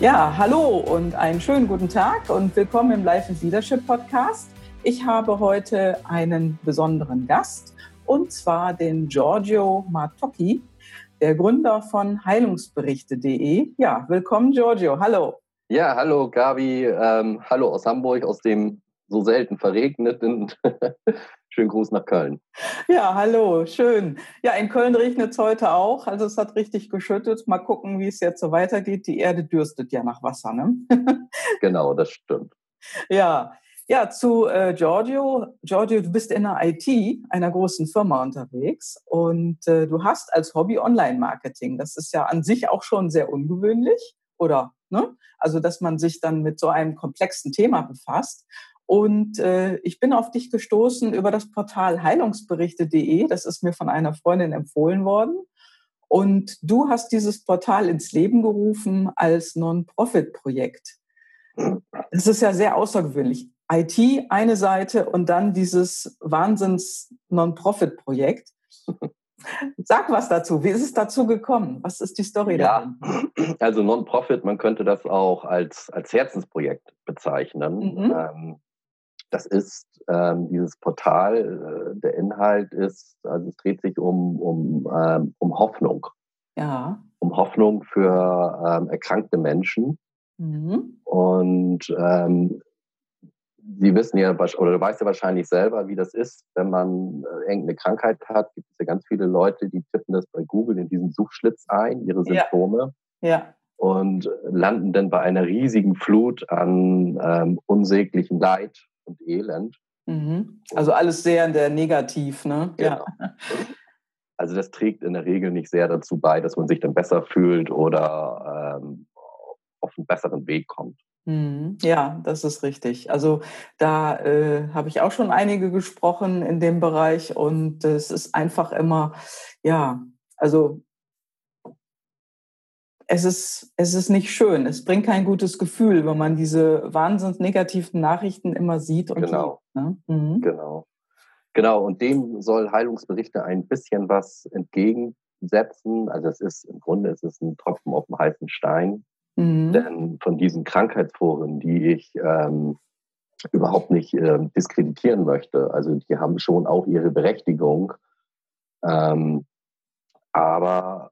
Ja, hallo und einen schönen guten Tag und willkommen im Life and Leadership Podcast. Ich habe heute einen besonderen Gast und zwar den Giorgio Martocchi, der Gründer von Heilungsberichte.de. Ja, willkommen Giorgio, hallo. Ja, hallo Gabi, ähm, hallo aus Hamburg, aus dem so selten verregneten Schönen Gruß nach Köln. Ja, hallo, schön. Ja, in Köln regnet es heute auch. Also es hat richtig geschüttet. Mal gucken, wie es jetzt so weitergeht. Die Erde dürstet ja nach Wasser, ne? genau, das stimmt. Ja, ja, zu äh, Giorgio. Giorgio, du bist in der IT einer großen Firma unterwegs und äh, du hast als Hobby Online-Marketing. Das ist ja an sich auch schon sehr ungewöhnlich, oder? Ne? Also, dass man sich dann mit so einem komplexen Thema befasst. Und äh, ich bin auf dich gestoßen über das Portal heilungsberichte.de. Das ist mir von einer Freundin empfohlen worden. Und du hast dieses Portal ins Leben gerufen als Non-Profit-Projekt. Das ist ja sehr außergewöhnlich. IT eine Seite und dann dieses Wahnsinns-Non-Profit-Projekt. Sag was dazu. Wie ist es dazu gekommen? Was ist die Story ja, dahin? Also Non-Profit, man könnte das auch als, als Herzensprojekt bezeichnen. Mhm. Ähm, das ist ähm, dieses Portal, äh, der Inhalt ist, also es dreht sich um, um, ähm, um Hoffnung. Ja. Um Hoffnung für ähm, erkrankte Menschen. Mhm. Und ähm, Sie wissen ja, oder du weißt ja wahrscheinlich selber, wie das ist, wenn man äh, irgendeine Krankheit hat. Gibt es ja ganz viele Leute, die tippen das bei Google in diesen Suchschlitz ein, ihre Symptome. Ja. ja. Und landen dann bei einer riesigen Flut an ähm, unsäglichem Leid und Elend. Mhm. Also alles sehr der negativ, ne? Genau. Ja. Also das trägt in der Regel nicht sehr dazu bei, dass man sich dann besser fühlt oder ähm, auf einen besseren Weg kommt. Mhm. Ja, das ist richtig. Also da äh, habe ich auch schon einige gesprochen in dem Bereich und es ist einfach immer, ja, also es ist, es ist nicht schön. Es bringt kein gutes Gefühl, wenn man diese wahnsinnig negativen Nachrichten immer sieht. Und genau. Sieht, ne? mhm. Genau. Genau. Und dem soll Heilungsberichte ein bisschen was entgegensetzen. Also es ist im Grunde es ist ein Tropfen auf dem heißen Stein. Mhm. Denn von diesen Krankheitsforen, die ich ähm, überhaupt nicht äh, diskreditieren möchte, also die haben schon auch ihre Berechtigung. Ähm, aber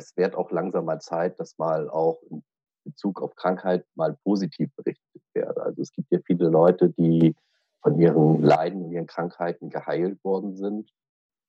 es wird auch langsam mal Zeit, dass mal auch in Bezug auf Krankheit mal positiv berichtet wird. Also es gibt ja viele Leute, die von ihren Leiden und ihren Krankheiten geheilt worden sind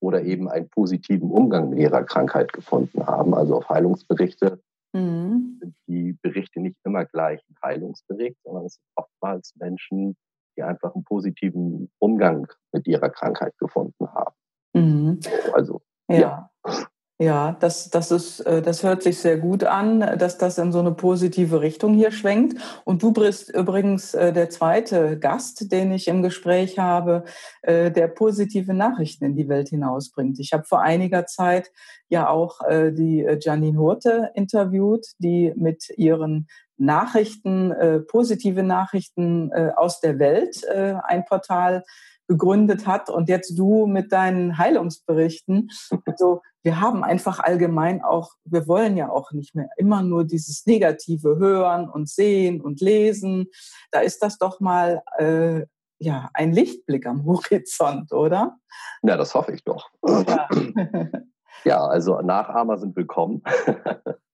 oder eben einen positiven Umgang mit ihrer Krankheit gefunden haben. Also auf Heilungsberichte mhm. sind die Berichte nicht immer gleich ein Heilungsbericht, sondern es sind oftmals Menschen, die einfach einen positiven Umgang mit ihrer Krankheit gefunden haben. Mhm. Also ja. ja. Ja, das, das, ist, äh, das hört sich sehr gut an, dass das in so eine positive Richtung hier schwenkt. Und du bist übrigens äh, der zweite Gast, den ich im Gespräch habe, äh, der positive Nachrichten in die Welt hinausbringt. Ich habe vor einiger Zeit ja auch die Janine Hurte interviewt, die mit ihren Nachrichten, positive Nachrichten aus der Welt ein Portal gegründet hat und jetzt du mit deinen Heilungsberichten. Also wir haben einfach allgemein auch, wir wollen ja auch nicht mehr immer nur dieses Negative hören und sehen und lesen. Da ist das doch mal äh, ja ein Lichtblick am Horizont, oder? Ja, das hoffe ich doch. Ja, ja also Nachahmer sind willkommen.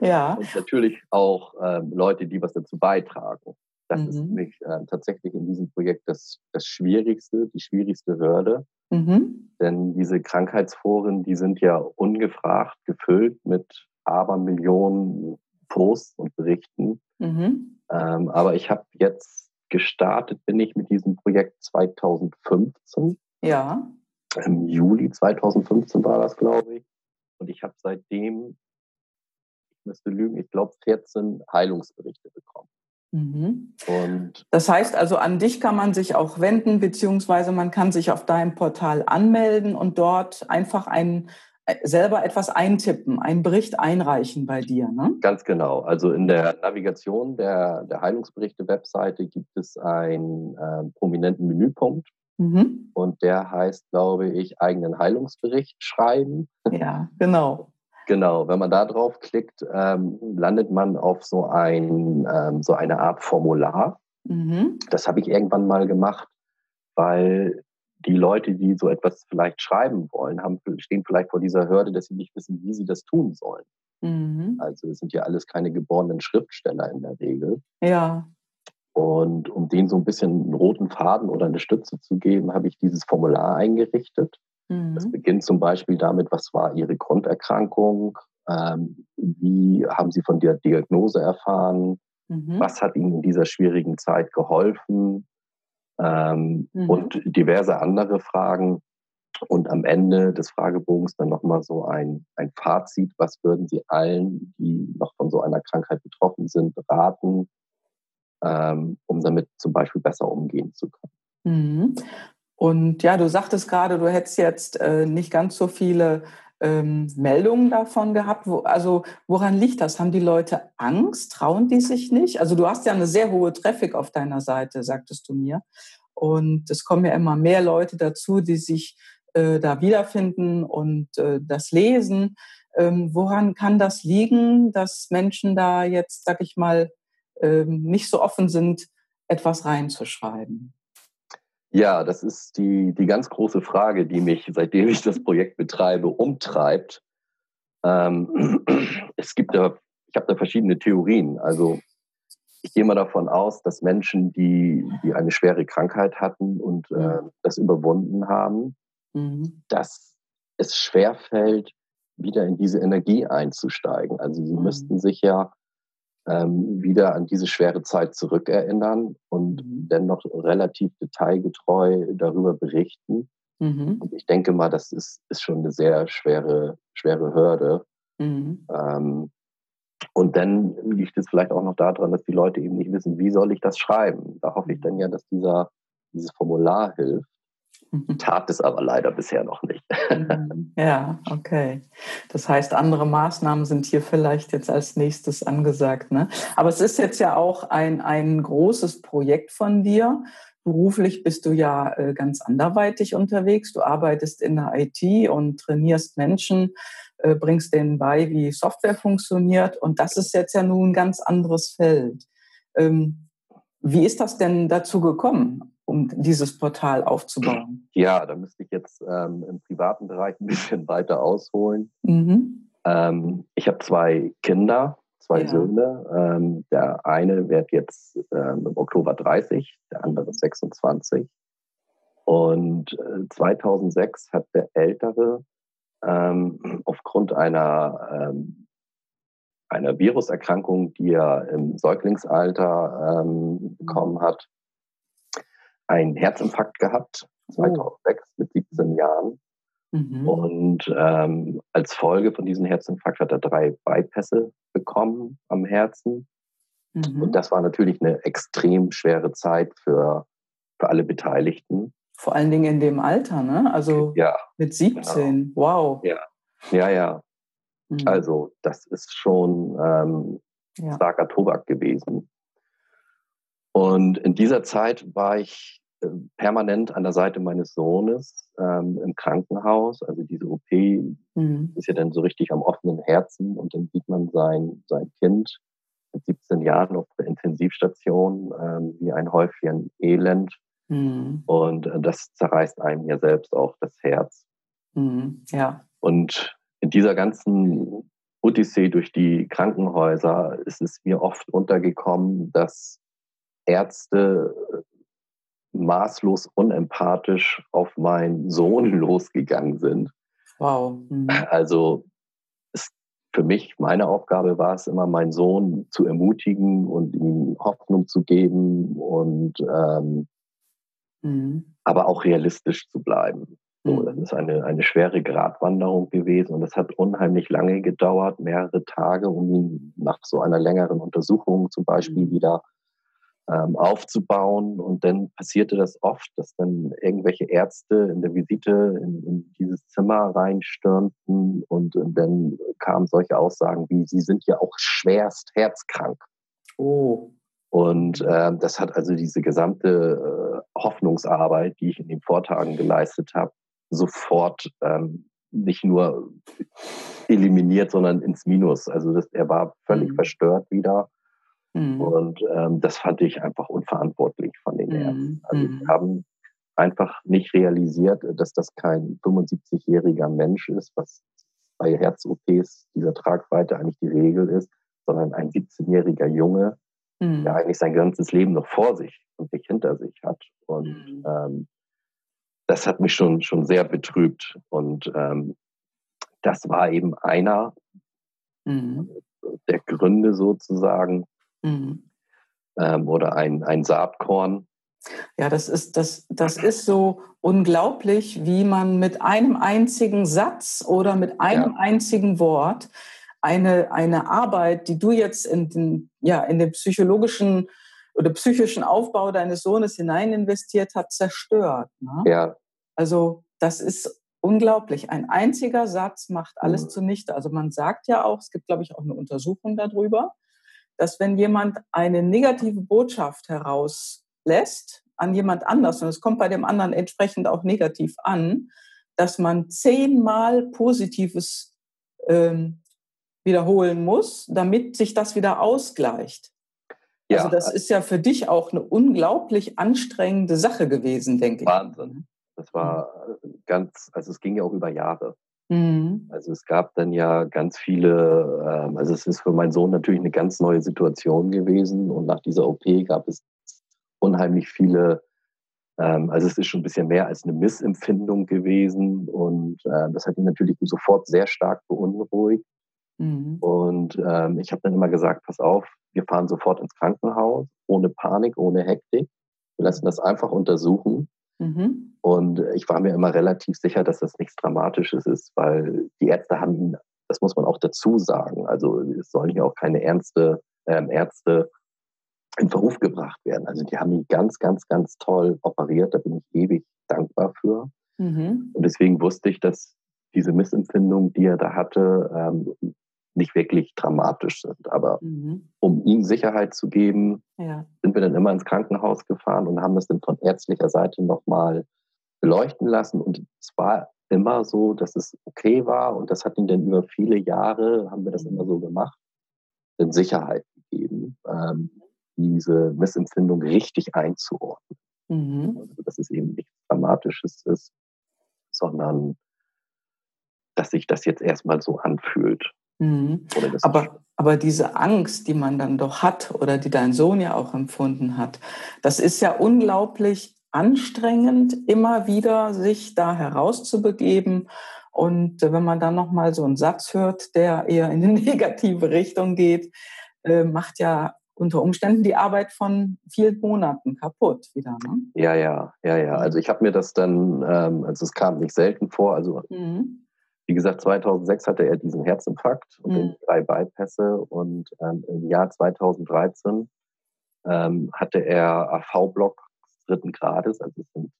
ja. Und natürlich auch ähm, Leute, die was dazu beitragen. Das mhm. ist nämlich äh, tatsächlich in diesem Projekt das, das Schwierigste, die schwierigste Hürde. Mhm. Denn diese Krankheitsforen, die sind ja ungefragt gefüllt mit Abermillionen Posts und Berichten. Mhm. Ähm, aber ich habe jetzt gestartet, bin ich mit diesem Projekt 2015. Ja. Im Juli 2015 war das, glaube ich. Und ich habe seitdem, müsste lügen, ich glaube 14 Heilungsberichte bekommen. Mhm. Und das heißt also, an dich kann man sich auch wenden, beziehungsweise man kann sich auf deinem Portal anmelden und dort einfach ein, äh, selber etwas eintippen, einen Bericht einreichen bei dir. Ne? Ganz genau. Also in der Navigation der, der Heilungsberichte-Webseite gibt es einen äh, prominenten Menüpunkt. Mhm. Und der heißt, glaube ich, eigenen Heilungsbericht schreiben. Ja, genau. Genau, wenn man da drauf klickt, ähm, landet man auf so, ein, ähm, so eine Art Formular. Mhm. Das habe ich irgendwann mal gemacht, weil die Leute, die so etwas vielleicht schreiben wollen, haben, stehen vielleicht vor dieser Hürde, dass sie nicht wissen, wie sie das tun sollen. Mhm. Also es sind ja alles keine geborenen Schriftsteller in der Regel. Ja. Und um denen so ein bisschen einen roten Faden oder eine Stütze zu geben, habe ich dieses Formular eingerichtet. Mhm. Das beginnt zum Beispiel damit, was war Ihre Grunderkrankung, ähm, wie haben Sie von der Diagnose erfahren, mhm. was hat Ihnen in dieser schwierigen Zeit geholfen ähm, mhm. und diverse andere Fragen. Und am Ende des Fragebogens dann nochmal so ein, ein Fazit, was würden Sie allen, die noch von so einer Krankheit betroffen sind, raten, ähm, um damit zum Beispiel besser umgehen zu können. Und ja, du sagtest gerade, du hättest jetzt äh, nicht ganz so viele ähm, Meldungen davon gehabt. Wo, also woran liegt das? Haben die Leute Angst? Trauen die sich nicht? Also du hast ja eine sehr hohe Traffic auf deiner Seite, sagtest du mir. Und es kommen ja immer mehr Leute dazu, die sich äh, da wiederfinden und äh, das lesen. Ähm, woran kann das liegen, dass Menschen da jetzt, sag ich mal, ähm, nicht so offen sind, etwas reinzuschreiben? Ja, das ist die, die ganz große Frage, die mich, seitdem ich das Projekt betreibe, umtreibt. Ähm, es gibt da, ich habe da verschiedene Theorien. Also ich gehe mal davon aus, dass Menschen, die, die eine schwere Krankheit hatten und äh, das überwunden haben, mhm. dass es schwerfällt, wieder in diese Energie einzusteigen. Also sie mhm. müssten sich ja ähm, wieder an diese schwere Zeit zurückerinnern und mhm. dennoch relativ detailgetreu darüber berichten. Mhm. Und ich denke mal, das ist, ist schon eine sehr schwere, schwere Hürde. Mhm. Ähm, und dann liegt es vielleicht auch noch daran, dass die Leute eben nicht wissen, wie soll ich das schreiben. Da hoffe ich dann ja, dass dieser, dieses Formular hilft. Tat es aber leider bisher noch nicht. Mhm. ja, okay. Das heißt, andere Maßnahmen sind hier vielleicht jetzt als nächstes angesagt. Ne? Aber es ist jetzt ja auch ein, ein großes Projekt von dir. Beruflich bist du ja äh, ganz anderweitig unterwegs. Du arbeitest in der IT und trainierst Menschen, äh, bringst denen bei, wie Software funktioniert. Und das ist jetzt ja nun ein ganz anderes Feld. Ähm, wie ist das denn dazu gekommen? Um dieses Portal aufzubauen? Ja, da müsste ich jetzt ähm, im privaten Bereich ein bisschen weiter ausholen. Mhm. Ähm, ich habe zwei Kinder, zwei ja. Söhne. Ähm, der eine wird jetzt ähm, im Oktober 30, der andere 26. Und äh, 2006 hat der Ältere ähm, aufgrund einer ähm, einer Viruserkrankung, die er im Säuglingsalter bekommen hat, einen Herzinfarkt gehabt, 2006 oh. mit 17 Jahren. Mhm. Und ähm, als Folge von diesem Herzinfarkt hat er drei Bypässe bekommen am Herzen. Mhm. Und das war natürlich eine extrem schwere Zeit für, für alle Beteiligten. Vor allen Dingen in dem Alter, ne? Also ja, mit 17. Genau. Wow. Ja, ja. ja. Mhm. Also, das ist schon ähm, ja. starker Tobak gewesen. Und in dieser Zeit war ich äh, permanent an der Seite meines Sohnes ähm, im Krankenhaus. Also diese OP mhm. ist ja dann so richtig am offenen Herzen und dann sieht man sein, sein Kind mit 17 Jahren auf der Intensivstation ähm, wie ein Häufchen Elend. Mhm. Und äh, das zerreißt einem ja selbst auch das Herz. Mhm. Ja. Und in dieser ganzen Odyssee durch die Krankenhäuser ist es mir oft untergekommen, dass Ärzte maßlos unempathisch auf meinen Sohn losgegangen sind. Wow. Mhm. Also es, für mich, meine Aufgabe war es immer, meinen Sohn zu ermutigen und ihm Hoffnung zu geben und ähm, mhm. aber auch realistisch zu bleiben. So, mhm. das ist eine, eine schwere Gratwanderung gewesen und es hat unheimlich lange gedauert, mehrere Tage, um ihn nach so einer längeren Untersuchung zum Beispiel mhm. wieder ähm, aufzubauen. Und dann passierte das oft, dass dann irgendwelche Ärzte in der Visite in, in dieses Zimmer reinstürmten und, und dann kamen solche Aussagen wie, Sie sind ja auch schwerst herzkrank. Oh. Und äh, das hat also diese gesamte äh, Hoffnungsarbeit, die ich in den Vortagen geleistet habe, sofort ähm, nicht nur eliminiert, sondern ins Minus. Also das, er war völlig mhm. verstört wieder. Mhm. Und ähm, das fand ich einfach unverantwortlich von den Ärzten. Mhm. Also die mhm. haben einfach nicht realisiert, dass das kein 75-jähriger Mensch ist, was bei Herz-OPs dieser Tragweite eigentlich die Regel ist, sondern ein 17-jähriger Junge, mhm. der eigentlich sein ganzes Leben noch vor sich und nicht hinter sich hat. Und mhm. ähm, das hat mich schon, schon sehr betrübt. Und ähm, das war eben einer mhm. der Gründe sozusagen mhm. ähm, oder ein, ein Saatkorn. Ja, das ist, das, das ist so unglaublich, wie man mit einem einzigen Satz oder mit einem ja. einzigen Wort eine, eine Arbeit, die du jetzt in den, ja, in den psychologischen oder psychischen Aufbau deines Sohnes hinein investiert hat, zerstört. Ne? Ja. Also das ist unglaublich. Ein einziger Satz macht alles mhm. zunichte. Also man sagt ja auch, es gibt, glaube ich, auch eine Untersuchung darüber, dass wenn jemand eine negative Botschaft herauslässt an jemand anders, und es kommt bei dem anderen entsprechend auch negativ an, dass man zehnmal Positives ähm, wiederholen muss, damit sich das wieder ausgleicht. Ja. Also das ist ja für dich auch eine unglaublich anstrengende Sache gewesen, denke ich. Wahnsinn. Das war ganz, also es ging ja auch über Jahre. Mhm. Also es gab dann ja ganz viele, ähm, also es ist für meinen Sohn natürlich eine ganz neue Situation gewesen und nach dieser OP gab es unheimlich viele, ähm, also es ist schon ein bisschen mehr als eine Missempfindung gewesen und äh, das hat ihn natürlich sofort sehr stark beunruhigt. Mhm. Und ähm, ich habe dann immer gesagt, pass auf, wir fahren sofort ins Krankenhaus, ohne Panik, ohne Hektik. Wir lassen das einfach untersuchen. Mhm. Und ich war mir immer relativ sicher, dass das nichts Dramatisches ist, weil die Ärzte haben ihn, das muss man auch dazu sagen, also es sollen ja auch keine Ärzte, ähm, Ärzte in Verruf gebracht werden. Also die haben ihn ganz, ganz, ganz toll operiert, da bin ich ewig dankbar für. Mhm. Und deswegen wusste ich, dass diese Missempfindung, die er da hatte, ähm, nicht wirklich dramatisch sind. Aber mhm. um ihm Sicherheit zu geben, ja. sind wir dann immer ins Krankenhaus gefahren und haben das dann von ärztlicher Seite nochmal beleuchten lassen. Und es war immer so, dass es okay war. Und das hat ihn dann über viele Jahre, haben wir das mhm. immer so gemacht, in Sicherheit gegeben, ähm, diese Missempfindung richtig einzuordnen. Mhm. Also, dass es eben nichts Dramatisches ist, sondern dass sich das jetzt erstmal so anfühlt. Mhm. Aber, aber diese Angst, die man dann doch hat oder die dein Sohn ja auch empfunden hat, das ist ja unglaublich anstrengend, immer wieder sich da herauszubegeben. Und wenn man dann nochmal so einen Satz hört, der eher in eine negative Richtung geht, äh, macht ja unter Umständen die Arbeit von vielen Monaten kaputt wieder. Ne? Ja, ja, ja, ja. Also ich habe mir das dann, ähm, also es kam nicht selten vor, also mhm wie gesagt, 2006 hatte er diesen Herzinfarkt und mhm. drei Bypässe und ähm, im Jahr 2013 ähm, hatte er AV-Block dritten Grades, also es sind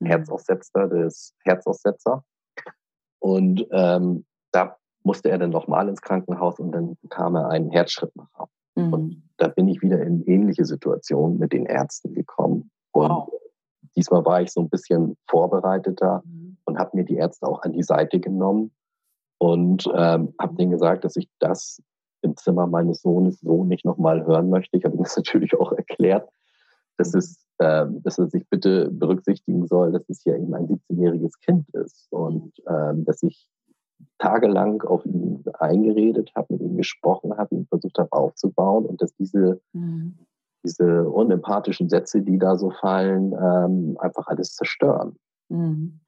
mhm. Herzaussetzer des Herzaussetzer. Und ähm, da musste er dann nochmal ins Krankenhaus und dann bekam er einen Herzschrittmacher. Mhm. Und da bin ich wieder in ähnliche Situationen mit den Ärzten gekommen. Und wow. diesmal war ich so ein bisschen vorbereiteter. Mhm und habe mir die Ärzte auch an die Seite genommen und ähm, habe denen gesagt, dass ich das im Zimmer meines Sohnes so nicht nochmal hören möchte. Ich habe ihm das natürlich auch erklärt, dass, es, ähm, dass er sich bitte berücksichtigen soll, dass es ja eben ein 17-jähriges Kind ist und ähm, dass ich tagelang auf ihn eingeredet habe, mit ihm gesprochen habe, ihn versucht habe aufzubauen und dass diese, mhm. diese unempathischen Sätze, die da so fallen, ähm, einfach alles zerstören. Mhm.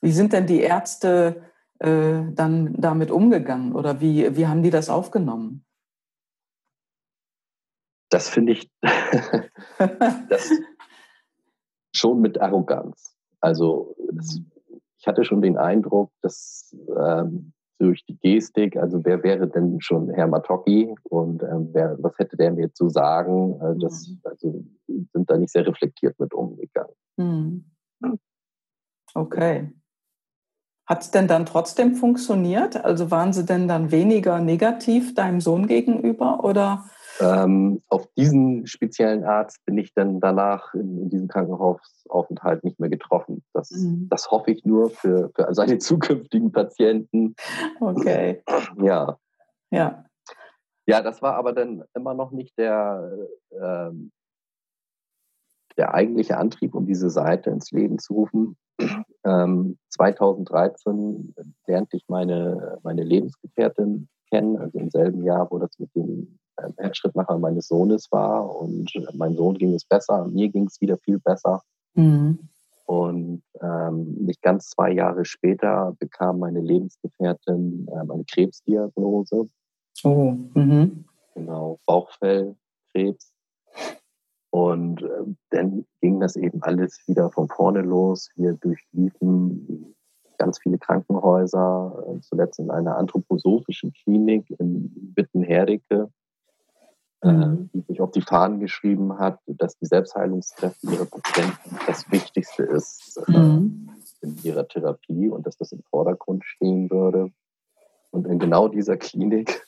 Wie sind denn die Ärzte äh, dann damit umgegangen oder wie, wie haben die das aufgenommen? Das finde ich das schon mit Arroganz. Also das, ich hatte schon den Eindruck, dass ähm, durch die Gestik, also wer wäre denn schon Herr Matocki und ähm, wer, was hätte der mir zu sagen? Äh, das, also, sind da nicht sehr reflektiert mit umgegangen. Mhm. Okay. Hat es denn dann trotzdem funktioniert? Also waren Sie denn dann weniger negativ deinem Sohn gegenüber oder ähm, auf diesen speziellen Arzt bin ich dann danach in, in diesem Krankenhausaufenthalt nicht mehr getroffen. Das, mhm. das hoffe ich nur für, für seine zukünftigen Patienten. Okay. Ja. Ja. Ja, das war aber dann immer noch nicht der, ähm, der eigentliche Antrieb, um diese Seite ins Leben zu rufen. Ähm, 2013 lernte ich meine, meine Lebensgefährtin kennen, also im selben Jahr, wo das mit dem ähm, Herzschrittmacher meines Sohnes war. Und äh, mein Sohn ging es besser, mir ging es wieder viel besser. Mhm. Und ähm, nicht ganz zwei Jahre später bekam meine Lebensgefährtin ähm, eine Krebsdiagnose. Oh, mhm. Genau, Bauchfellkrebs. Und äh, dann ging das eben alles wieder von vorne los. Wir durchliefen ganz viele Krankenhäuser, äh, zuletzt in einer anthroposophischen Klinik in Wittenherdecke, äh, mhm. die sich auf die Fahnen geschrieben hat, dass die Selbstheilungskräfte ihrer Patienten das Wichtigste ist mhm. in ihrer Therapie und dass das im Vordergrund stehen würde. Und in genau dieser Klinik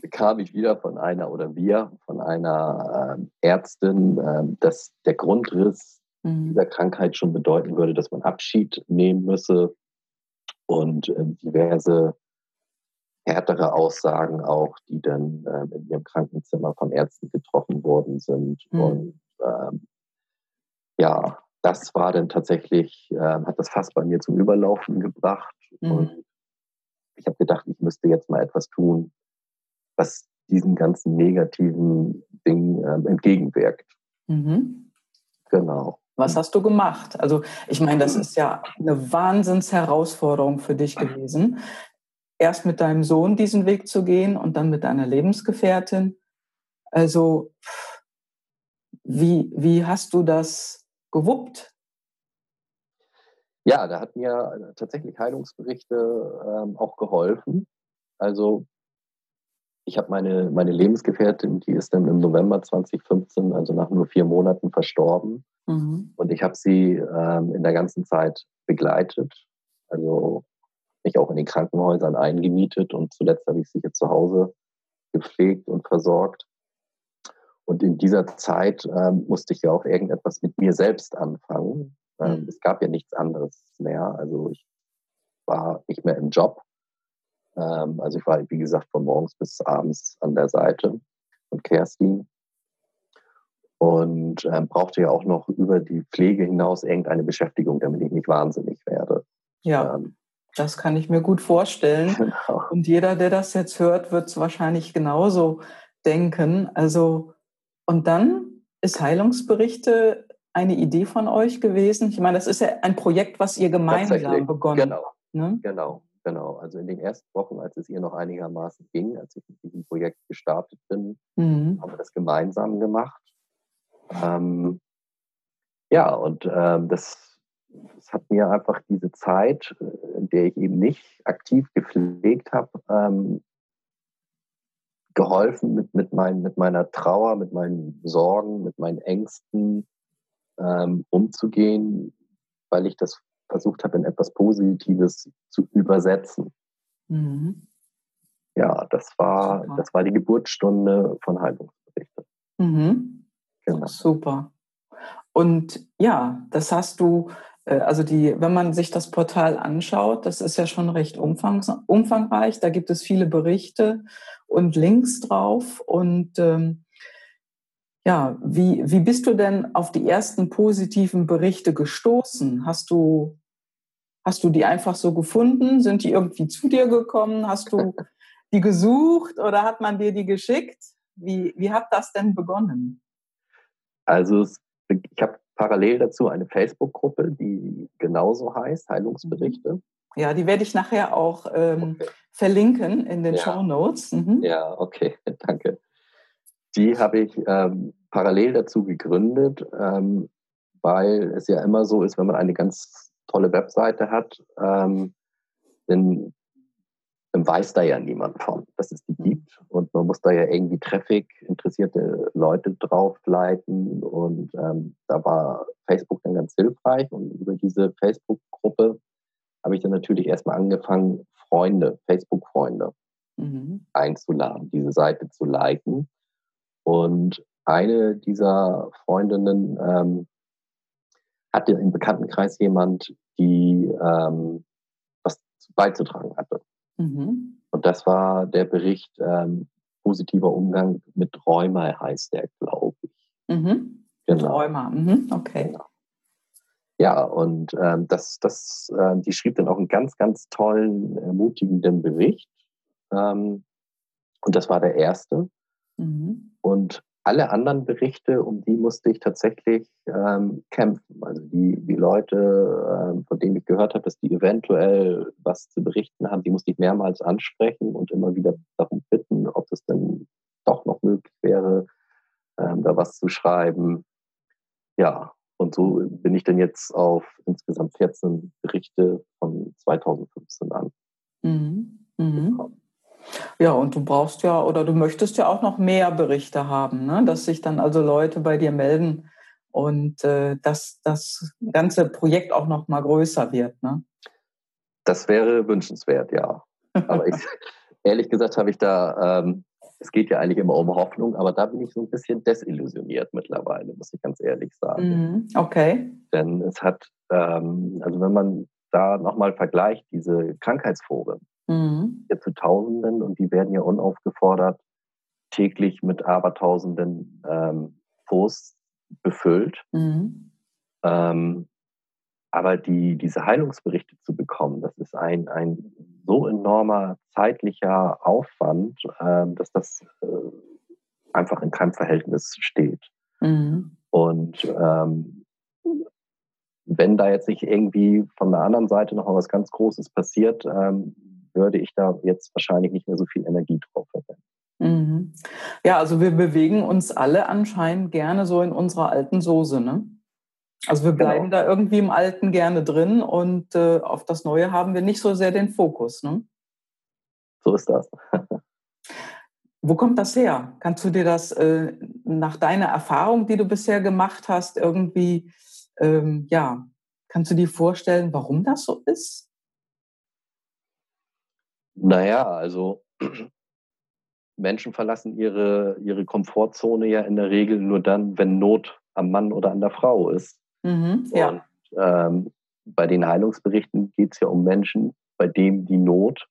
bekam ich wieder von einer oder wir von einer äh, Ärztin, äh, dass der Grundriss mhm. dieser Krankheit schon bedeuten würde, dass man Abschied nehmen müsse und äh, diverse härtere Aussagen auch, die dann äh, in ihrem Krankenzimmer von Ärzten getroffen worden sind. Mhm. Und ähm, ja, das war dann tatsächlich, hat das fast bei mir zum Überlaufen gebracht. Mhm. Und ich habe gedacht, ich müsste jetzt mal etwas tun, was diesen ganzen negativen Dingen äh, entgegenwirkt. Mhm. Genau. Was hast du gemacht? Also ich meine, das ist ja eine Wahnsinnsherausforderung für dich gewesen, erst mit deinem Sohn diesen Weg zu gehen und dann mit deiner Lebensgefährtin. Also wie, wie hast du das gewuppt? Ja, da hat mir tatsächlich Heilungsberichte ähm, auch geholfen. Also ich habe meine, meine Lebensgefährtin, die ist dann im November 2015, also nach nur vier Monaten, verstorben. Mhm. Und ich habe sie ähm, in der ganzen Zeit begleitet. Also mich auch in den Krankenhäusern eingemietet und zuletzt habe ich sie hier zu Hause gepflegt und versorgt. Und in dieser Zeit ähm, musste ich ja auch irgendetwas mit mir selbst anfangen. Ähm, mhm. Es gab ja nichts anderes mehr. Also ich war nicht mehr im Job. Ähm, also ich war, wie gesagt, von morgens bis abends an der Seite von Kerstin und ähm, brauchte ja auch noch über die Pflege hinaus irgendeine Beschäftigung, damit ich nicht wahnsinnig werde. Ja, ähm, das kann ich mir gut vorstellen. Genau. Und jeder, der das jetzt hört, wird es wahrscheinlich genauso denken. Also, und dann ist Heilungsberichte eine Idee von euch gewesen? Ich meine, das ist ja ein Projekt, was ihr gemeinsam begonnen habt. Genau, ne? genau, genau. Also in den ersten Wochen, als es ihr noch einigermaßen ging, als ich mit diesem Projekt gestartet bin, mhm. haben wir das gemeinsam gemacht. Ähm, ja, und ähm, das, das, hat mir einfach diese Zeit, äh, in der ich eben nicht aktiv gepflegt habe, ähm, geholfen mit, mit, mein, mit meiner Trauer, mit meinen Sorgen, mit meinen Ängsten ähm, umzugehen, weil ich das versucht habe, in etwas Positives zu übersetzen. Mhm. Ja, das war, das war die Geburtsstunde von Heilungsberichte. Mhm. Genau. Super. Und ja, das hast du, äh, also die, wenn man sich das Portal anschaut, das ist ja schon recht umfang, umfangreich. Da gibt es viele Berichte und Links drauf. Und ähm, ja, wie, wie bist du denn auf die ersten positiven Berichte gestoßen? Hast du, hast du die einfach so gefunden? Sind die irgendwie zu dir gekommen? Hast du die gesucht oder hat man dir die geschickt? Wie, wie hat das denn begonnen? Also ich habe parallel dazu eine Facebook-Gruppe, die genauso heißt, Heilungsberichte. Ja, die werde ich nachher auch ähm, okay. verlinken in den ja. Show Notes. Mhm. Ja, okay, danke. Die habe ich ähm, parallel dazu gegründet, ähm, weil es ja immer so ist, wenn man eine ganz tolle Webseite hat, ähm, dann dann weiß da ja niemand von, dass es die gibt. Und man muss da ja irgendwie Traffic, interessierte Leute draufleiten. Und ähm, da war Facebook dann ganz hilfreich. Und über diese Facebook-Gruppe habe ich dann natürlich erstmal angefangen, Freunde, Facebook-Freunde mhm. einzuladen, diese Seite zu liken. Und eine dieser Freundinnen ähm, hatte im Bekanntenkreis jemand, die ähm, was beizutragen hatte. Mhm. Und das war der Bericht ähm, positiver Umgang mit Rheuma, heißt der, glaube ich. Mhm. Genau. Rheuma, mhm. okay. Genau. Ja, und ähm, das, das, äh, die schrieb dann auch einen ganz, ganz tollen, ermutigenden Bericht. Ähm, und das war der erste. Mhm. Und alle anderen Berichte, um die musste ich tatsächlich ähm, kämpfen. Also die, die Leute, ähm, von denen ich gehört habe, dass die eventuell was zu berichten haben, die musste ich mehrmals ansprechen und immer wieder darum bitten, ob es denn doch noch möglich wäre, ähm, da was zu schreiben. Ja, und so bin ich dann jetzt auf insgesamt 14 Berichte von 2015 an. Mhm. Mhm. Ja, und du brauchst ja oder du möchtest ja auch noch mehr Berichte haben, ne? dass sich dann also Leute bei dir melden und äh, dass das ganze Projekt auch noch mal größer wird. Ne? Das wäre wünschenswert, ja. Aber ich, ehrlich gesagt habe ich da, ähm, es geht ja eigentlich immer um Hoffnung, aber da bin ich so ein bisschen desillusioniert mittlerweile, muss ich ganz ehrlich sagen. Mhm, okay. Denn es hat, ähm, also wenn man da nochmal vergleicht, diese Krankheitsforen, mhm. hier zu Tausenden und die werden ja unaufgefordert täglich mit Abertausenden ähm, Posts befüllt. Mhm. Ähm, aber die, diese Heilungsberichte zu bekommen, das ist ein, ein so enormer zeitlicher Aufwand, äh, dass das äh, einfach in keinem Verhältnis steht. Mhm. Und ähm, wenn da jetzt nicht irgendwie von der anderen Seite noch mal was ganz Großes passiert, ähm, würde ich da jetzt wahrscheinlich nicht mehr so viel Energie drauf verwenden. Mhm. Ja, also wir bewegen uns alle anscheinend gerne so in unserer alten Soße, ne? Also wir bleiben genau. da irgendwie im Alten gerne drin und äh, auf das Neue haben wir nicht so sehr den Fokus, ne? So ist das. Wo kommt das her? Kannst du dir das äh, nach deiner Erfahrung, die du bisher gemacht hast, irgendwie, ähm, ja, kannst du dir vorstellen, warum das so ist? Naja, also Menschen verlassen ihre, ihre Komfortzone ja in der Regel nur dann, wenn Not am Mann oder an der Frau ist. Mhm, ja. Und ähm, bei den Heilungsberichten geht es ja um Menschen, bei denen die Not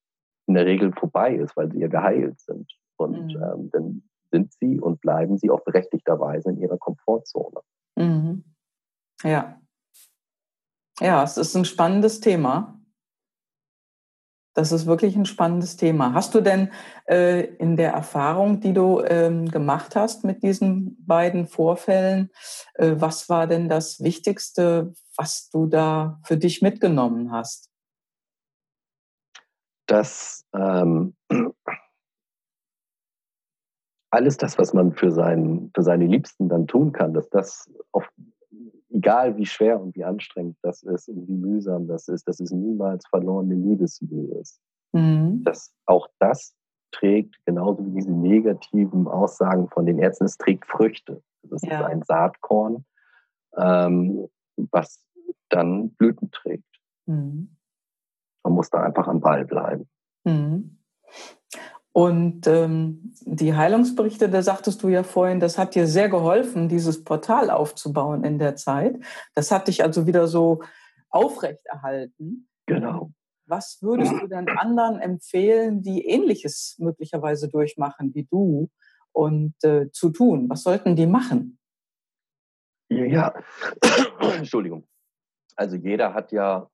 in der Regel vorbei ist, weil sie ja geheilt sind. Und mhm. ähm, dann sind sie und bleiben sie auch berechtigterweise in ihrer Komfortzone. Mhm. Ja. Ja, es ist ein spannendes Thema. Das ist wirklich ein spannendes Thema. Hast du denn äh, in der Erfahrung, die du ähm, gemacht hast mit diesen beiden Vorfällen, äh, was war denn das Wichtigste, was du da für dich mitgenommen hast? Dass ähm, alles das, was man für, seinen, für seine Liebsten dann tun kann, dass das auf egal wie schwer und wie anstrengend das ist und wie mühsam das ist, dass es niemals verlorene Liebesmühe ist. Mhm. Dass auch das trägt, genauso wie diese negativen Aussagen von den Ärzten, es trägt Früchte. Das ja. ist ein Saatkorn, ähm, was dann Blüten trägt. Mhm. Man muss da einfach am Ball bleiben. Mhm. Und ähm, die Heilungsberichte, da sagtest du ja vorhin, das hat dir sehr geholfen, dieses Portal aufzubauen in der Zeit. Das hat dich also wieder so aufrechterhalten. Genau. Was würdest du denn anderen empfehlen, die Ähnliches möglicherweise durchmachen wie du und äh, zu tun? Was sollten die machen? Ja, Entschuldigung. Also jeder hat ja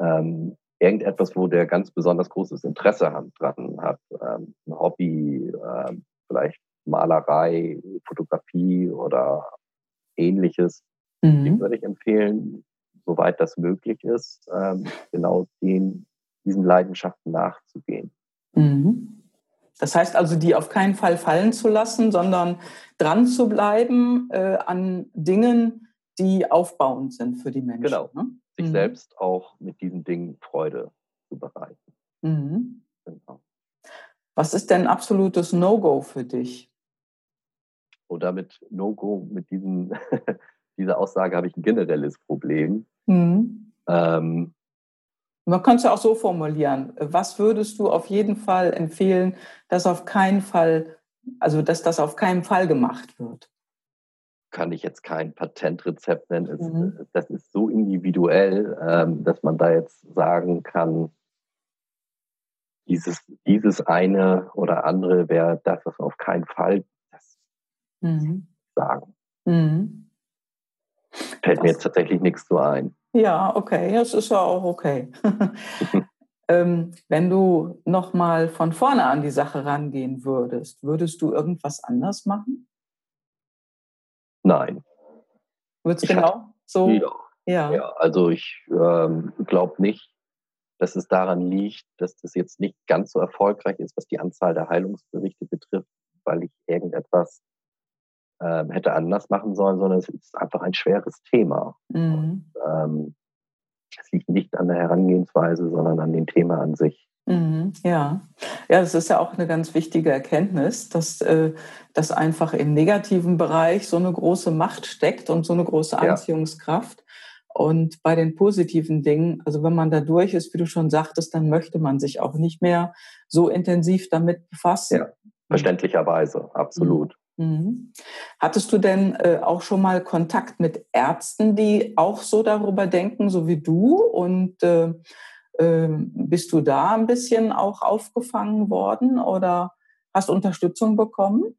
ähm, irgendetwas, wo der ganz besonders großes Interesse dran hat. Ähm, ein Hobby, äh, vielleicht Malerei, Fotografie oder ähnliches. Mhm. Dem würde ich empfehlen, soweit das möglich ist, ähm, genau den, diesen Leidenschaften nachzugehen. Mhm. Das heißt also, die auf keinen Fall fallen zu lassen, sondern dran zu bleiben äh, an Dingen, die aufbauend sind für die Menschen. Genau. Ne? Sich mhm. selbst auch mit diesen Dingen Freude zu bereiten. Mhm. Genau. Was ist denn absolutes No-Go für dich? Oder mit No-Go, mit diesen, dieser Aussage habe ich ein generelles Problem. Mhm. Ähm, man kann es ja auch so formulieren. Was würdest du auf jeden Fall empfehlen, dass auf keinen Fall Also, dass das auf keinen Fall gemacht wird. Kann ich jetzt kein Patentrezept nennen. Mhm. Das ist so individuell, ähm, dass man da jetzt sagen kann, dieses, dieses eine oder andere wäre das, was auf keinen Fall das mhm. sagen. Mhm. Fällt das, mir jetzt tatsächlich nichts so ein. Ja, okay, das ist ja auch okay. ähm, wenn du nochmal von vorne an die Sache rangehen würdest, würdest du irgendwas anders machen? Nein. Würdest du genau so? Ja. ja. ja. also ich ähm, glaube nicht, dass es daran liegt, dass das jetzt nicht ganz so erfolgreich ist, was die Anzahl der Heilungsberichte betrifft, weil ich irgendetwas ähm, hätte anders machen sollen, sondern es ist einfach ein schweres Thema. Mhm. Und, ähm, es liegt nicht an der Herangehensweise, sondern an dem Thema an sich. Mhm, ja, ja, das ist ja auch eine ganz wichtige Erkenntnis, dass, äh, dass einfach im negativen Bereich so eine große Macht steckt und so eine große Anziehungskraft. Und bei den positiven Dingen, also wenn man da durch ist, wie du schon sagtest, dann möchte man sich auch nicht mehr so intensiv damit befassen. Ja, verständlicherweise, absolut. Mhm. mhm. Hattest du denn äh, auch schon mal Kontakt mit Ärzten, die auch so darüber denken, so wie du? Und äh, bist du da ein bisschen auch aufgefangen worden oder hast Unterstützung bekommen?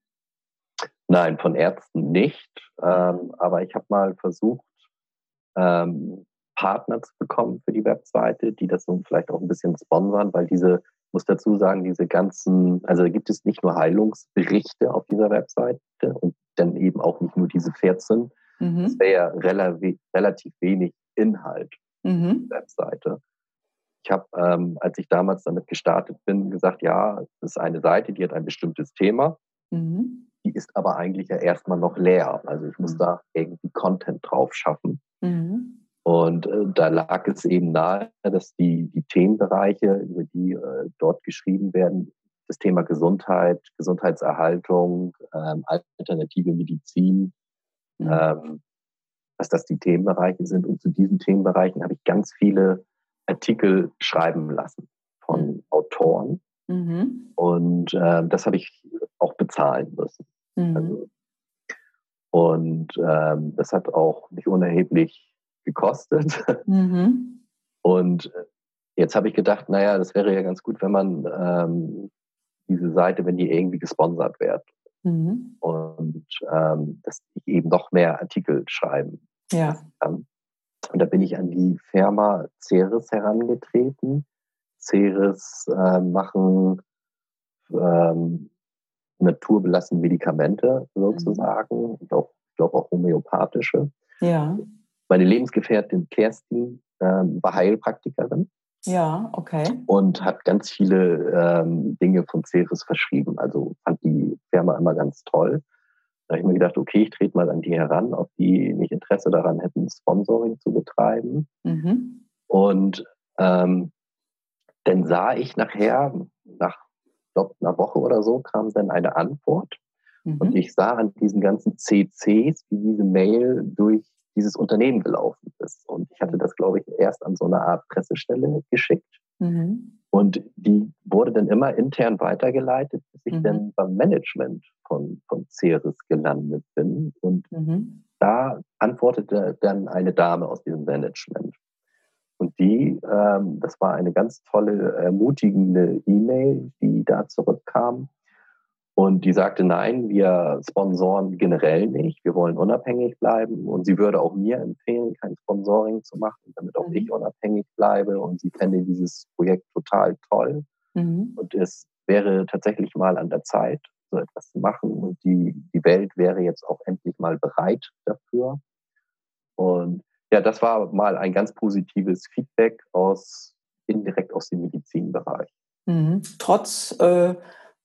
Nein, von Ärzten nicht. Ähm, aber ich habe mal versucht, ähm, Partner zu bekommen für die Webseite, die das so vielleicht auch ein bisschen sponsern, weil diese, muss dazu sagen, diese ganzen, also da gibt es nicht nur Heilungsberichte auf dieser Webseite und dann eben auch nicht nur diese 14. Mhm. Es wäre ja relativ, wenig Inhalt mhm. auf der Webseite. Ich habe, ähm, als ich damals damit gestartet bin, gesagt, ja, das ist eine Seite, die hat ein bestimmtes Thema. Mhm. Die ist aber eigentlich ja erstmal noch leer. Also ich muss mhm. da irgendwie Content drauf schaffen. Mhm. Und äh, da lag es eben nahe, dass die, die Themenbereiche, über die äh, dort geschrieben werden, das Thema Gesundheit, Gesundheitserhaltung, ähm, alternative Medizin, mhm. ähm, dass das die Themenbereiche sind. Und zu diesen Themenbereichen habe ich ganz viele Artikel schreiben lassen von mhm. Autoren. Mhm. Und äh, das habe ich auch bezahlen müssen. Mhm. Also und ähm, das hat auch nicht unerheblich gekostet. Mhm. Und jetzt habe ich gedacht, naja, das wäre ja ganz gut, wenn man ähm, diese Seite, wenn die irgendwie gesponsert wird. Mhm. Und ähm, dass ich eben noch mehr Artikel schreiben ja. kann. Und da bin ich an die Firma Ceres herangetreten. Ceres äh, machen ähm, naturbelassene Medikamente sozusagen, mhm. auch, ich glaube auch homöopathische. Ja. Meine Lebensgefährtin Kerstin ähm, war Heilpraktikerin. Ja, okay. Und hat ganz viele ähm, Dinge von Ceres verschrieben. Also fand die Firma immer ganz toll. Da habe ich mir gedacht, okay, ich trete mal an die heran, ob die nicht Interesse daran hätten, Sponsoring zu betreiben. Mhm. Und ähm, dann sah ich nachher, nach glaube, einer Woche oder so kam dann eine Antwort. Mhm. Und ich sah an diesen ganzen CCs, wie diese Mail durch dieses Unternehmen gelaufen ist. Und ich hatte das, glaube ich, erst an so eine Art Pressestelle geschickt. Mhm. Und die wurde dann immer intern weitergeleitet, bis ich mhm. dann beim Management von, von Ceres gelandet bin. Und mhm. da antwortete dann eine Dame aus diesem Management. Und die, ähm, das war eine ganz tolle, ermutigende E-Mail, die da zurückkam. Und die sagte, nein, wir sponsoren generell nicht, wir wollen unabhängig bleiben. Und sie würde auch mir empfehlen, kein Sponsoring zu machen, damit auch mhm. ich unabhängig bleibe. Und sie fände dieses Projekt total toll. Mhm. Und es wäre tatsächlich mal an der Zeit, so etwas zu machen. Und die, die Welt wäre jetzt auch endlich mal bereit dafür. Und ja, das war mal ein ganz positives Feedback aus indirekt aus dem Medizinbereich. Mhm. Trotz äh,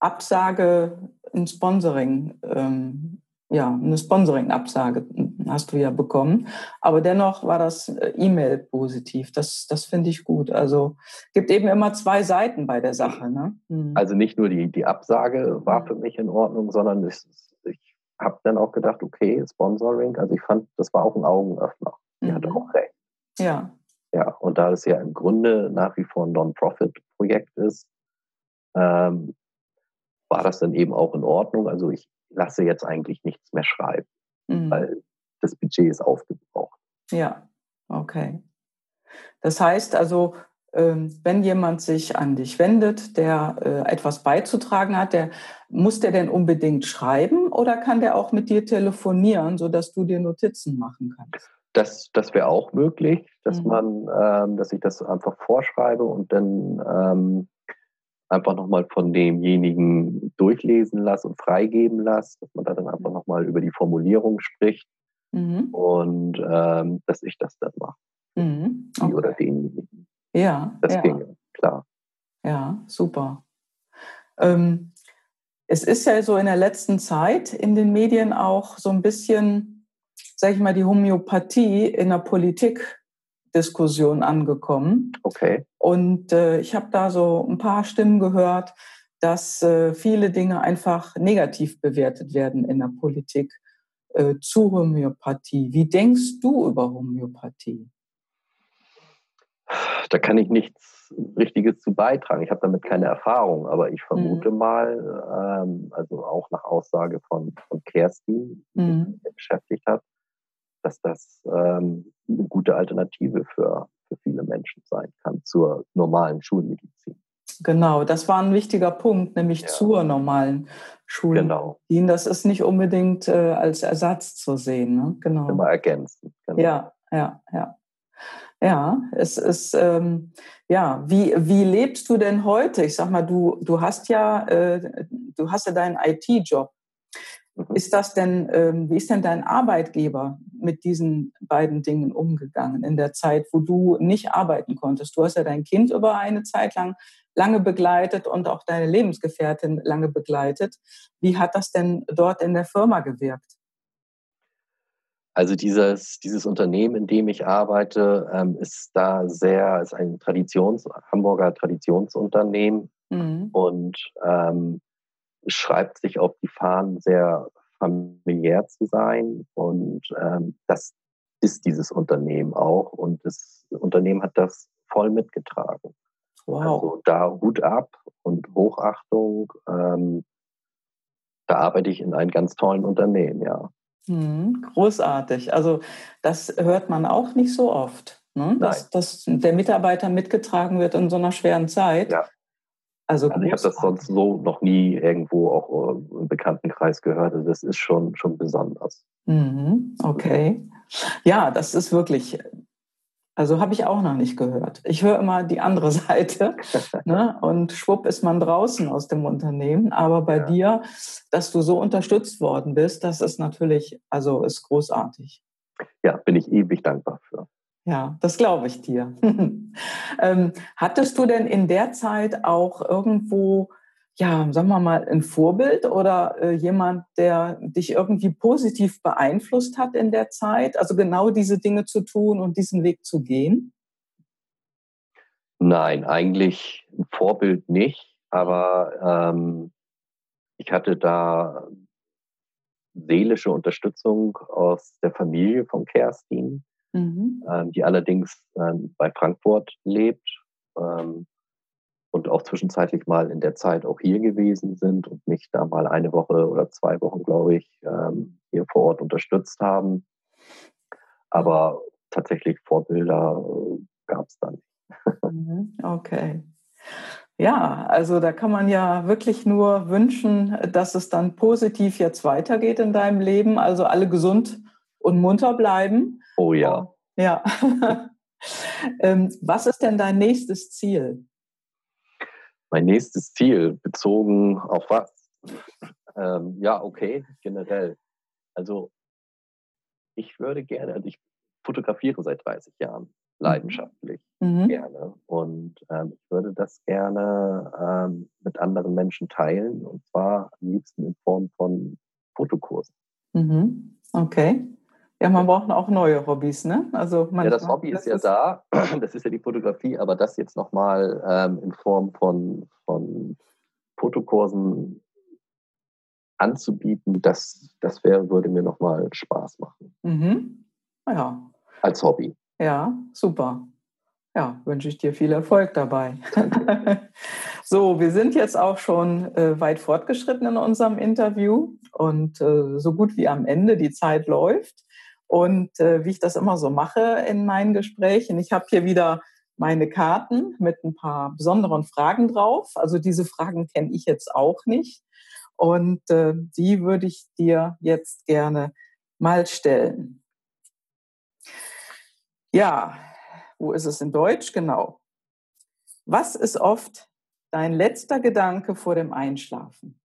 Absage ein Sponsoring, ähm, ja, eine Sponsoring-Absage hast du ja bekommen. Aber dennoch war das äh, E-Mail positiv. Das, das finde ich gut. Also gibt eben immer zwei Seiten bei der Sache. Ne? Mhm. Also nicht nur die, die Absage war für mich in Ordnung, sondern ich, ich habe dann auch gedacht, okay, Sponsoring, also ich fand, das war auch ein Augenöffner. Die mhm. hatte auch recht. Ja. Ja, und da es ja im Grunde nach wie vor ein Non-Profit-Projekt ist, ähm, war das dann eben auch in Ordnung. Also ich lasse jetzt eigentlich nichts mehr schreiben, mhm. weil das Budget ist aufgebraucht. Ja, okay. Das heißt also, ähm, wenn jemand sich an dich wendet, der äh, etwas beizutragen hat, der muss der denn unbedingt schreiben oder kann der auch mit dir telefonieren, sodass du dir Notizen machen kannst? Das, das wäre auch möglich, dass mhm. man, ähm, dass ich das einfach vorschreibe und dann ähm, einfach nochmal von demjenigen durchlesen lasse und freigeben lasse, dass man da dann einfach nochmal über die Formulierung spricht mhm. und ähm, dass ich das dann mache. Mhm. Okay. Die oder denjenigen. Ja. Das ja. ginge, klar. Ja, super. Ähm, es ist ja so in der letzten Zeit in den Medien auch so ein bisschen, sag ich mal, die Homöopathie in der Politikdiskussion angekommen. Okay. Und äh, ich habe da so ein paar Stimmen gehört, dass äh, viele Dinge einfach negativ bewertet werden in der Politik äh, zu Homöopathie. Wie denkst du über Homöopathie? Da kann ich nichts Richtiges zu beitragen. Ich habe damit keine Erfahrung, aber ich vermute mhm. mal, ähm, also auch nach Aussage von, von Kerstin, die mhm. sich beschäftigt hat, dass das ähm, eine gute Alternative für, für viele Menschen sein kann zur normalen Schulmedizin. Genau, das war ein wichtiger Punkt, nämlich ja. zur normalen Schulmedizin. Genau. Das ist nicht unbedingt äh, als Ersatz zu sehen. Ne? Genau. Immer ergänzen. Genau. Ja, ja, ja. Ja, es ist, ähm, ja, wie, wie lebst du denn heute? Ich sag mal, du, du hast ja, äh, du hast ja deinen IT-Job. Mhm. Ist das denn, ähm, wie ist denn dein Arbeitgeber mit diesen beiden Dingen umgegangen in der Zeit, wo du nicht arbeiten konntest? Du hast ja dein Kind über eine Zeit lang lange begleitet und auch deine Lebensgefährtin lange begleitet. Wie hat das denn dort in der Firma gewirkt? Also dieses, dieses Unternehmen, in dem ich arbeite, ähm, ist da sehr, ist ein Traditions, Hamburger Traditionsunternehmen mhm. und ähm, schreibt sich auf die Fahnen, sehr familiär zu sein. Und ähm, das ist dieses Unternehmen auch. Und das Unternehmen hat das voll mitgetragen. Wow. Also da Hut ab und Hochachtung. Ähm, da arbeite ich in einem ganz tollen Unternehmen, ja. Mhm, großartig. Also das hört man auch nicht so oft, ne? dass, dass, der Mitarbeiter mitgetragen wird in so einer schweren Zeit. Ja. Also, also ich habe das sonst so noch nie irgendwo auch äh, im Bekanntenkreis gehört. Also das ist schon, schon besonders. Mhm, okay. Ja, das ist wirklich also habe ich auch noch nicht gehört. Ich höre immer die andere Seite ne? und schwupp ist man draußen aus dem Unternehmen. Aber bei ja. dir, dass du so unterstützt worden bist, das ist natürlich, also ist großartig. Ja, bin ich ewig dankbar für. Ja, das glaube ich dir. ähm, hattest du denn in der Zeit auch irgendwo ja, sagen wir mal, ein Vorbild oder äh, jemand, der dich irgendwie positiv beeinflusst hat in der Zeit? Also genau diese Dinge zu tun und diesen Weg zu gehen? Nein, eigentlich ein Vorbild nicht, aber ähm, ich hatte da seelische Unterstützung aus der Familie von Kerstin, mhm. ähm, die allerdings ähm, bei Frankfurt lebt. Ähm, und auch zwischenzeitlich mal in der Zeit auch hier gewesen sind und mich da mal eine Woche oder zwei Wochen, glaube ich, ähm, hier vor Ort unterstützt haben. Aber tatsächlich Vorbilder äh, gab es dann nicht. Mhm, okay. Ja, also da kann man ja wirklich nur wünschen, dass es dann positiv jetzt weitergeht in deinem Leben. Also alle gesund und munter bleiben. Oh ja. Ja. Ähm, was ist denn dein nächstes Ziel? mein nächstes Ziel bezogen auf was? Ähm, ja, okay, generell. Also ich würde gerne, also ich fotografiere seit 30 Jahren mhm. leidenschaftlich mhm. gerne und ähm, ich würde das gerne ähm, mit anderen Menschen teilen und zwar am liebsten in Form von Fotokursen. Mhm. Okay. Ja, man braucht auch neue Hobbys, ne? Also ja, das Hobby ist ja ist da, das ist ja die Fotografie, aber das jetzt nochmal ähm, in Form von, von Fotokursen anzubieten, das, das wäre, würde mir nochmal Spaß machen. Mhm. Ja. Als Hobby. Ja, super. Ja, wünsche ich dir viel Erfolg dabei. so, wir sind jetzt auch schon äh, weit fortgeschritten in unserem Interview und äh, so gut wie am Ende. Die Zeit läuft. Und äh, wie ich das immer so mache in meinen Gesprächen, ich habe hier wieder meine Karten mit ein paar besonderen Fragen drauf. Also diese Fragen kenne ich jetzt auch nicht. Und äh, die würde ich dir jetzt gerne mal stellen. Ja, wo ist es in Deutsch? Genau. Was ist oft dein letzter Gedanke vor dem Einschlafen?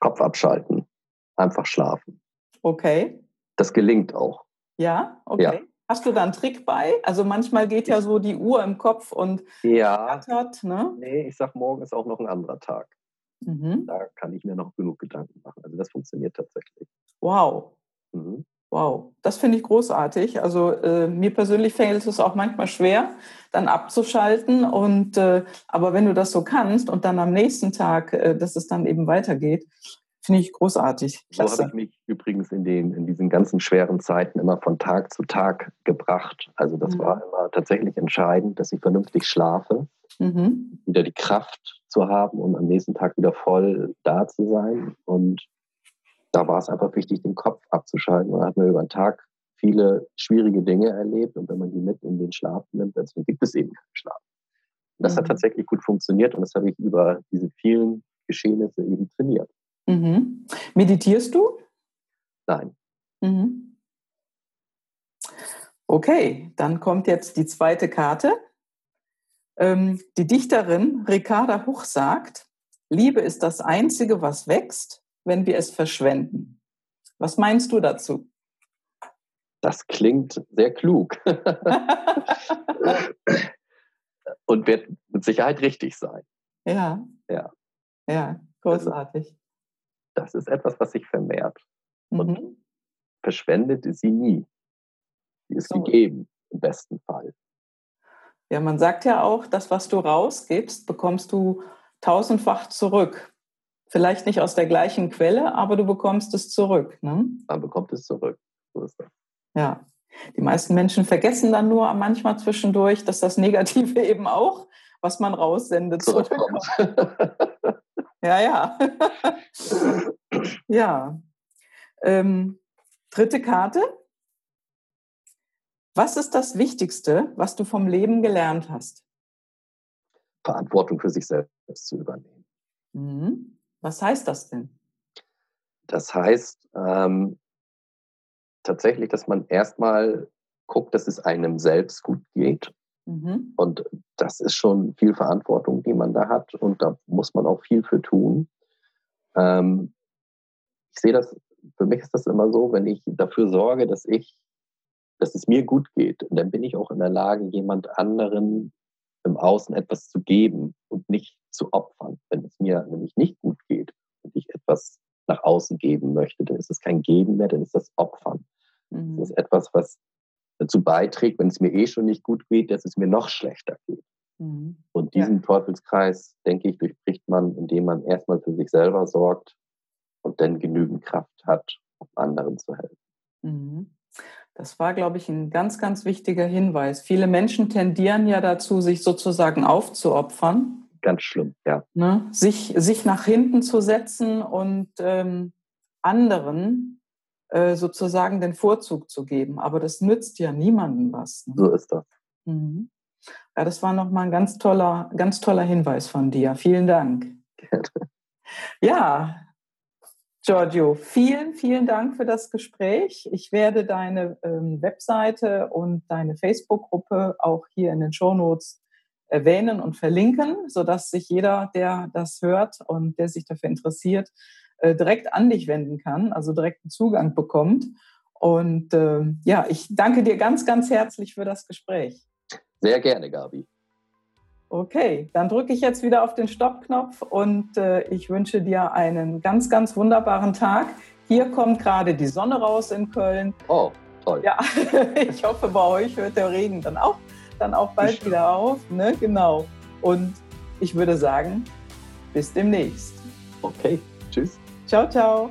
Kopf abschalten, einfach schlafen. Okay. Das gelingt auch. Ja, okay. Ja. Hast du da einen Trick bei? Also manchmal geht ja so die Uhr im Kopf und ja. Hat, ne? Nee, ich sag, morgen ist auch noch ein anderer Tag. Mhm. Da kann ich mir noch genug Gedanken machen. Also das funktioniert tatsächlich. Wow. Mhm. Wow, das finde ich großartig. Also äh, mir persönlich fällt es auch manchmal schwer, dann abzuschalten. Und äh, aber wenn du das so kannst und dann am nächsten Tag, äh, dass es dann eben weitergeht, finde ich großartig. Klasse. So habe ich mich übrigens in den in diesen ganzen schweren Zeiten immer von Tag zu Tag gebracht. Also das mhm. war immer tatsächlich entscheidend, dass ich vernünftig schlafe, mhm. wieder die Kraft zu haben, um am nächsten Tag wieder voll da zu sein und da war es einfach wichtig, den Kopf abzuschalten. Man hat mir über den Tag viele schwierige Dinge erlebt und wenn man die mit in den Schlaf nimmt, dann gibt es eben keinen Schlaf. Und das mhm. hat tatsächlich gut funktioniert und das habe ich über diese vielen Geschehnisse eben trainiert. Mhm. Meditierst du? Nein. Mhm. Okay, dann kommt jetzt die zweite Karte. Ähm, die Dichterin Ricarda Huch sagt, Liebe ist das Einzige, was wächst, wenn wir es verschwenden. Was meinst du dazu? Das klingt sehr klug. Und wird mit Sicherheit richtig sein. Ja. Ja. Ja, großartig. Das ist etwas, was sich vermehrt. Mhm. Und verschwendet ist sie nie. Sie ist so. gegeben, im besten Fall. Ja, man sagt ja auch, das, was du rausgibst, bekommst du tausendfach zurück. Vielleicht nicht aus der gleichen Quelle, aber du bekommst es zurück. Ne? Man bekommt es zurück. So ist das. Ja. Die meisten Menschen vergessen dann nur manchmal zwischendurch, dass das Negative eben auch, was man raussendet, zurückkommt. ja, ja. ja. Ähm, dritte Karte. Was ist das Wichtigste, was du vom Leben gelernt hast? Verantwortung für sich selbst zu übernehmen. Mhm. Was heißt das denn? Das heißt ähm, tatsächlich, dass man erstmal guckt, dass es einem selbst gut geht. Mhm. Und das ist schon viel Verantwortung, die man da hat. Und da muss man auch viel für tun. Ähm, ich sehe das, für mich ist das immer so, wenn ich dafür sorge, dass ich, dass es mir gut geht, dann bin ich auch in der Lage, jemand anderen im Außen etwas zu geben und nicht zu opfern. Wenn es mir nämlich nicht gut geht und ich etwas nach außen geben möchte, dann ist es kein Geben mehr, dann ist das Opfern. Mhm. Das ist etwas, was dazu beiträgt, wenn es mir eh schon nicht gut geht, dass es mir noch schlechter geht. Mhm. Und diesen ja. Teufelskreis, denke ich, durchbricht man, indem man erstmal für sich selber sorgt und dann genügend Kraft hat, um anderen zu helfen. Mhm. Das war, glaube ich, ein ganz, ganz wichtiger Hinweis. Viele Menschen tendieren ja dazu, sich sozusagen aufzuopfern. Ganz schlimm, ja. Ne? Sich, sich nach hinten zu setzen und ähm, anderen äh, sozusagen den Vorzug zu geben. Aber das nützt ja niemandem was. Ne? So ist das. Mhm. Ja, das war nochmal ein ganz toller, ganz toller Hinweis von dir. Vielen Dank. Gerne. Ja, Giorgio, vielen, vielen Dank für das Gespräch. Ich werde deine ähm, Webseite und deine Facebook-Gruppe auch hier in den Shownotes erwähnen und verlinken, sodass sich jeder, der das hört und der sich dafür interessiert, äh, direkt an dich wenden kann, also direkten Zugang bekommt. Und äh, ja, ich danke dir ganz, ganz herzlich für das Gespräch. Sehr gerne, Gabi. Okay, dann drücke ich jetzt wieder auf den Stoppknopf und äh, ich wünsche dir einen ganz, ganz wunderbaren Tag. Hier kommt gerade die Sonne raus in Köln. Oh, toll. Ja, ich hoffe, bei euch hört der Regen dann auch, dann auch bald ich wieder auf. Ne? Genau. Und ich würde sagen, bis demnächst. Okay, tschüss. Ciao, ciao.